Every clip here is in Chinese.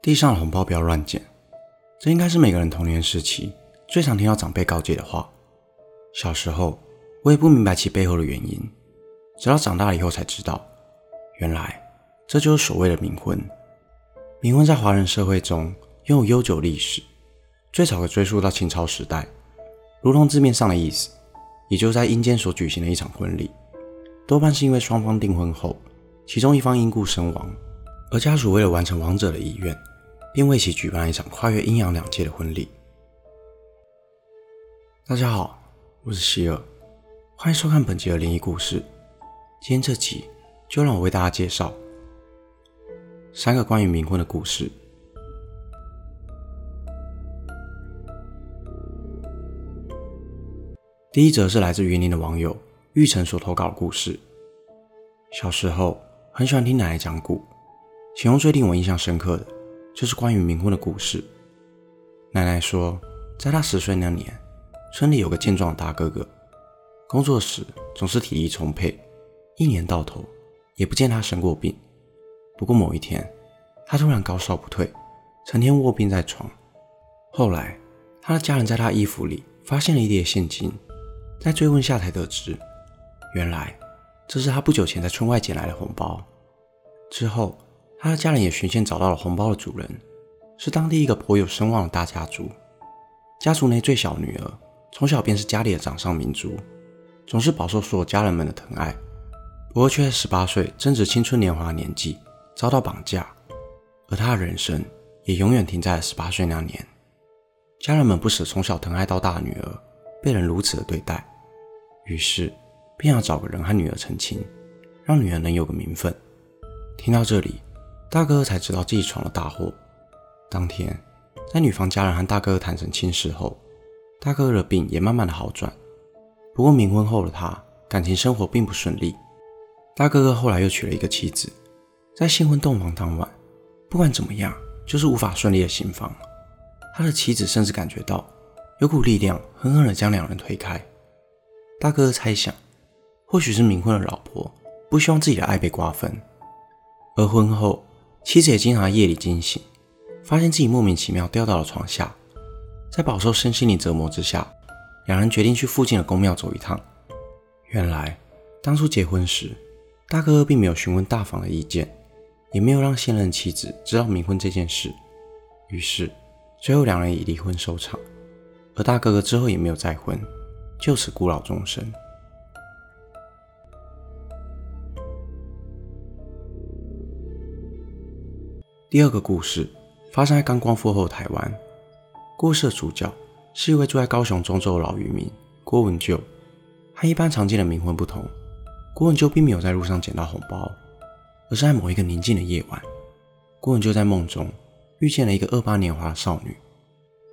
地上的红包不要乱捡，这应该是每个人童年时期最常听到长辈告诫的话。小时候，我也不明白其背后的原因，直到长大了以后才知道，原来这就是所谓的冥婚。冥婚在华人社会中拥有悠久历史，最早可追溯到清朝时代，如同字面上的意思，也就在阴间所举行的一场婚礼，多半是因为双方订婚后，其中一方因故身亡，而家属为了完成亡者的遗愿。便为其举办了一场跨越阴阳两界的婚礼。大家好，我是希尔，欢迎收看本集的灵异故事。今天这集就让我为大家介绍三个关于冥婚的故事。第一则是来自云林的网友玉成所投稿的故事。小时候很喜欢听奶奶讲古，其中最令我印象深刻的。就是关于冥婚的故事。奶奶说，在她十岁那年，村里有个健壮的大哥哥，工作时总是体力充沛，一年到头也不见他生过病。不过某一天，他突然高烧不退，成天卧病在床。后来，他的家人在他衣服里发现了一叠现金，在追问下才得知，原来这是他不久前在村外捡来的红包。之后。他的家人也循线找到了红包的主人，是当地一个颇有声望的大家族。家族内最小女儿从小便是家里的掌上明珠，总是饱受所有家人们的疼爱。不过却在十八岁正值青春年华的年纪遭到绑架，而她的人生也永远停在了十八岁那年。家人们不舍从小疼爱到大的女儿被人如此的对待，于是便要找个人和女儿成亲，让女儿能有个名分。听到这里。大哥才知道自己闯了大祸。当天，在女方家人和大哥哥谈成亲事后，大哥哥的病也慢慢的好转。不过冥婚后的他，感情生活并不顺利。大哥哥后来又娶了一个妻子，在新婚洞房当晚，不管怎么样，就是无法顺利的行房。他的妻子甚至感觉到有股力量狠狠的将两人推开。大哥哥猜想，或许是冥婚的老婆不希望自己的爱被瓜分，而婚后。妻子也经常夜里惊醒，发现自己莫名其妙掉到了床下。在饱受身心灵折磨之下，两人决定去附近的宫庙走一趟。原来，当初结婚时，大哥哥并没有询问大房的意见，也没有让现任妻子知道冥婚这件事。于是，最后两人以离婚收场。而大哥哥之后也没有再婚，就此孤老终生。第二个故事发生在刚光复后台湾。故事的主角是一位住在高雄中州的老渔民郭文旧。和一般常见的冥婚不同，郭文旧并没有在路上捡到红包，而是在某一个宁静的夜晚，郭文旧在梦中遇见了一个二八年华的少女。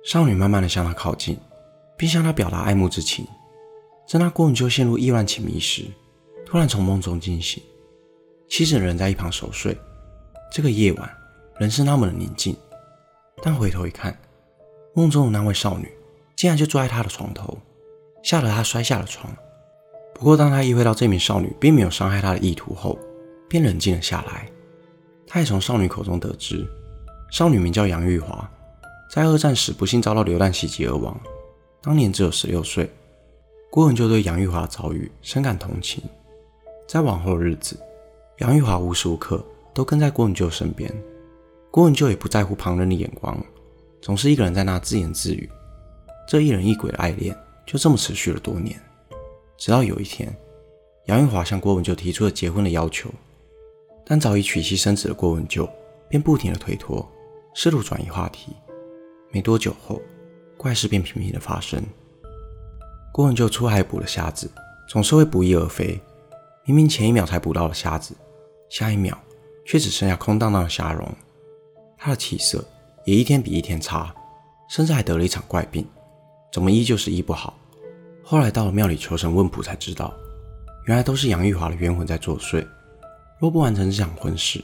少女慢慢的向他靠近，并向他表达爱慕之情。正当郭文旧陷入意乱情迷时，突然从梦中惊醒，妻子人在一旁熟睡。这个夜晚。人是那么的宁静，但回头一看，梦中的那位少女竟然就坐在他的床头，吓得他摔下了床。不过，当他意会到这名少女并没有伤害他的意图后，便冷静了下来。他也从少女口中得知，少女名叫杨玉华，在二战时不幸遭到流弹袭击而亡，当年只有十六岁。郭文就对杨玉华的遭遇深感同情，在往后的日子，杨玉华无时无刻都跟在郭文就身边。郭文就也不在乎旁人的眼光，总是一个人在那自言自语。这一人一鬼的爱恋就这么持续了多年，直到有一天，杨玉华向郭文就提出了结婚的要求，但早已娶妻生子的郭文就便不停的推脱，试图转移话题。没多久后，怪事便频频的发生。郭文就出海捕了虾子，总是会不翼而飞。明明前一秒才捕到了虾子，下一秒却只剩下空荡荡的虾蓉。他的气色也一天比一天差，甚至还得了一场怪病，怎么医就是医不好。后来到了庙里求神问卜，才知道原来都是杨玉华的冤魂在作祟。若不完成这场婚事，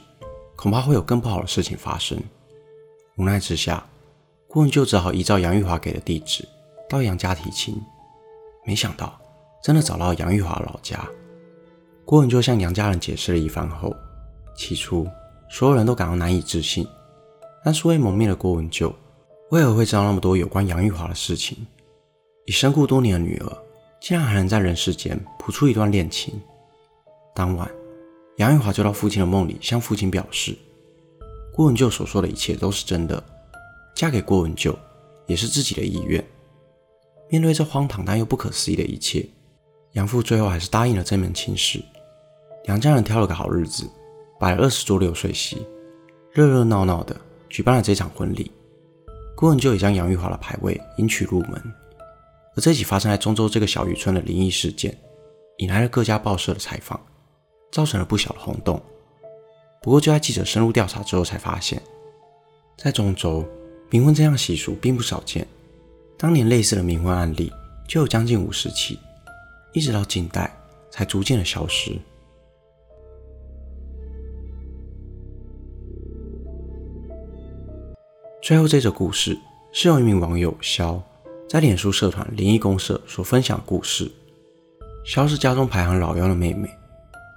恐怕会有更不好的事情发生。无奈之下，顾文就只好依照杨玉华给的地址到杨家提亲。没想到真的找到杨玉华老家，郭文就向杨家人解释了一番后，起初所有人都感到难以置信。但素未谋面的郭文旧为何会知道那么多有关杨玉华的事情？已身故多年的女儿，竟然还能在人世间谱出一段恋情。当晚，杨玉华就到父亲的梦里，向父亲表示，郭文旧所说的一切都是真的，嫁给郭文旧也是自己的意愿。面对这荒唐但又不可思议的一切，杨父最后还是答应了这门亲事。杨家人挑了个好日子，摆了二十桌流水席，热热闹闹的举办了这场婚礼。郭文就也将杨玉华的牌位迎娶入门。而这起发生在中州这个小渔村的灵异事件，引来了各家报社的采访，造成了不小的轰动。不过，就在记者深入调查之后，才发现，在中州冥婚这样习俗并不少见。当年类似的冥婚案例就有将近五十起，一直到近代才逐渐的消失。最后，这则故事是由一名网友肖。在脸书社团灵异公社所分享故事，肖是家中排行老幺的妹妹，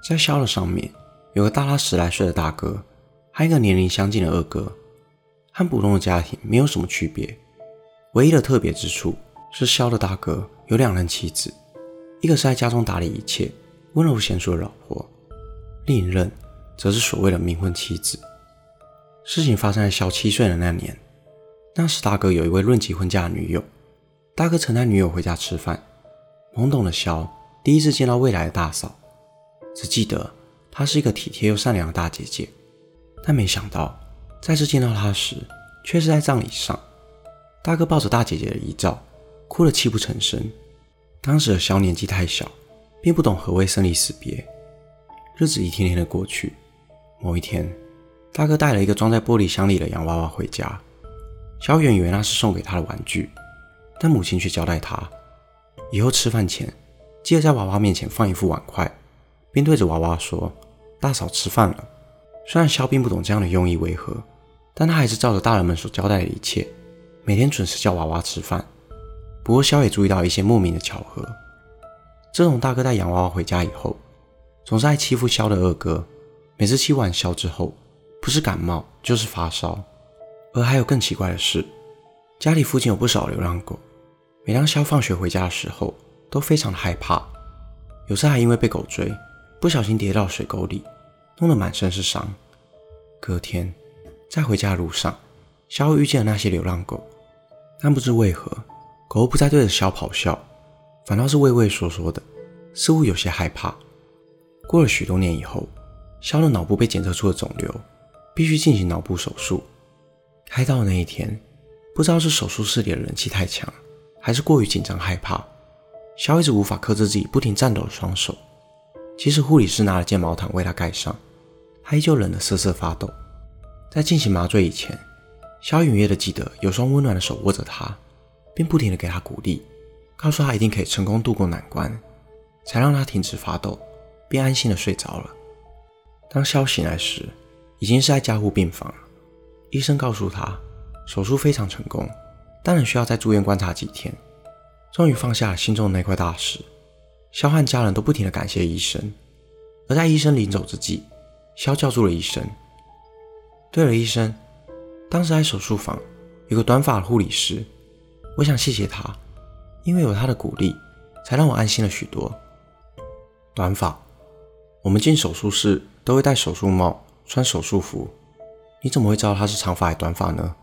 在肖的上面有个大他十来岁的大哥，还有一个年龄相近的二哥，和普通的家庭没有什么区别。唯一的特别之处是肖的大哥有两任妻子，一个是在家中打理一切、温柔贤淑的老婆，另一任则是所谓的冥婚妻子。事情发生在肖七岁的那年，那时大哥有一位论及婚嫁的女友。大哥曾带女友回家吃饭，懵懂的肖第一次见到未来的大嫂，只记得她是一个体贴又善良的大姐姐，但没想到再次见到她时，却是在葬礼上。大哥抱着大姐姐的遗照，哭得泣不成声。当时的肖年纪太小，并不懂何谓生离死别。日子一天天的过去，某一天，大哥带了一个装在玻璃箱里的洋娃娃回家，小远以为那是送给他的玩具。但母亲却交代他，以后吃饭前记得在娃娃面前放一副碗筷，并对着娃娃说：“大嫂吃饭了。”虽然肖并不懂这样的用意为何，但他还是照着大人们所交代的一切，每天准时叫娃娃吃饭。不过肖也注意到一些莫名的巧合：自从大哥带洋娃娃回家以后，总是爱欺负肖的二哥，每次欺完肖之后，不是感冒就是发烧。而还有更奇怪的是，家里附近有不少流浪狗。每当肖放学回家的时候，都非常的害怕，有次还因为被狗追，不小心跌到水沟里，弄得满身是伤。隔天在回家的路上，肖遇见了那些流浪狗，但不知为何，狗不再对着肖咆哮，反倒是畏畏缩缩的，似乎有些害怕。过了许多年以后，肖的脑部被检测出了肿瘤，必须进行脑部手术。开刀的那一天，不知道是手术室里的冷气太强。还是过于紧张害怕，肖一直无法克制自己不停颤抖的双手。即使护理师拿了件毛毯为他盖上，他依旧冷得瑟瑟发抖。在进行麻醉以前，肖隐约的记得有双温暖的手握着他，并不停地给他鼓励，告诉他一定可以成功度过难关，才让他停止发抖，并安心地睡着了。当肖醒来时，已经是在加护病房了。医生告诉他，手术非常成功。当然需要再住院观察几天，终于放下了心中的那块大石。肖和家人都不停地感谢医生，而在医生临走之际，肖叫住了医生。对了，医生，当时在手术房有个短发的护理师，我想谢谢他，因为有他的鼓励，才让我安心了许多。短发，我们进手术室都会戴手术帽、穿手术服，你怎么会知道他是长发还是短发呢？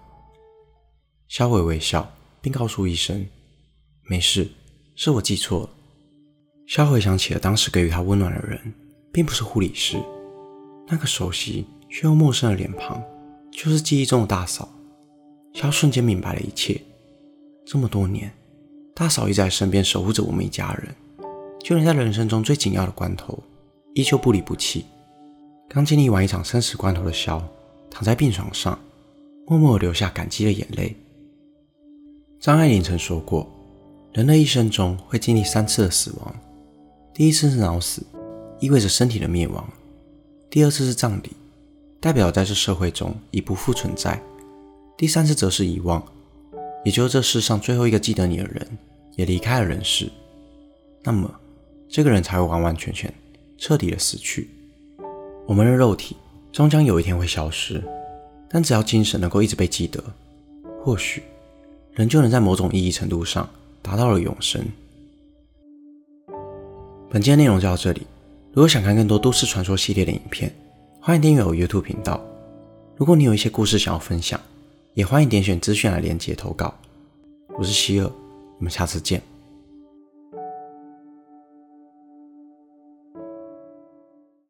肖伟微笑，并告诉医生：“没事，是我记错了。”肖回想起了当时给予他温暖的人，并不是护理师，那个熟悉却又陌生的脸庞，就是记忆中的大嫂。肖瞬间明白了一切。这么多年，大嫂一直在身边守护着我们一家人，就连在人生中最紧要的关头，依旧不离不弃。刚经历完一场生死关头的肖，躺在病床上，默默流下感激的眼泪。张爱玲曾说过，人的一生中会经历三次的死亡，第一次是脑死，意味着身体的灭亡；第二次是葬礼，代表在这社会中已不复存在；第三次则是遗忘，也就是这世上最后一个记得你的人也离开了人世，那么这个人才会完完全全、彻底的死去。我们的肉体终将有一天会消失，但只要精神能够一直被记得，或许人就能在某种意义程度上达到了永生。本期的内容就到这里。如果想看更多都市传说系列的影片，欢迎订阅我 YouTube 频道。如果你有一些故事想要分享，也欢迎点选资讯来连接投稿。我是希尔，我们下次见。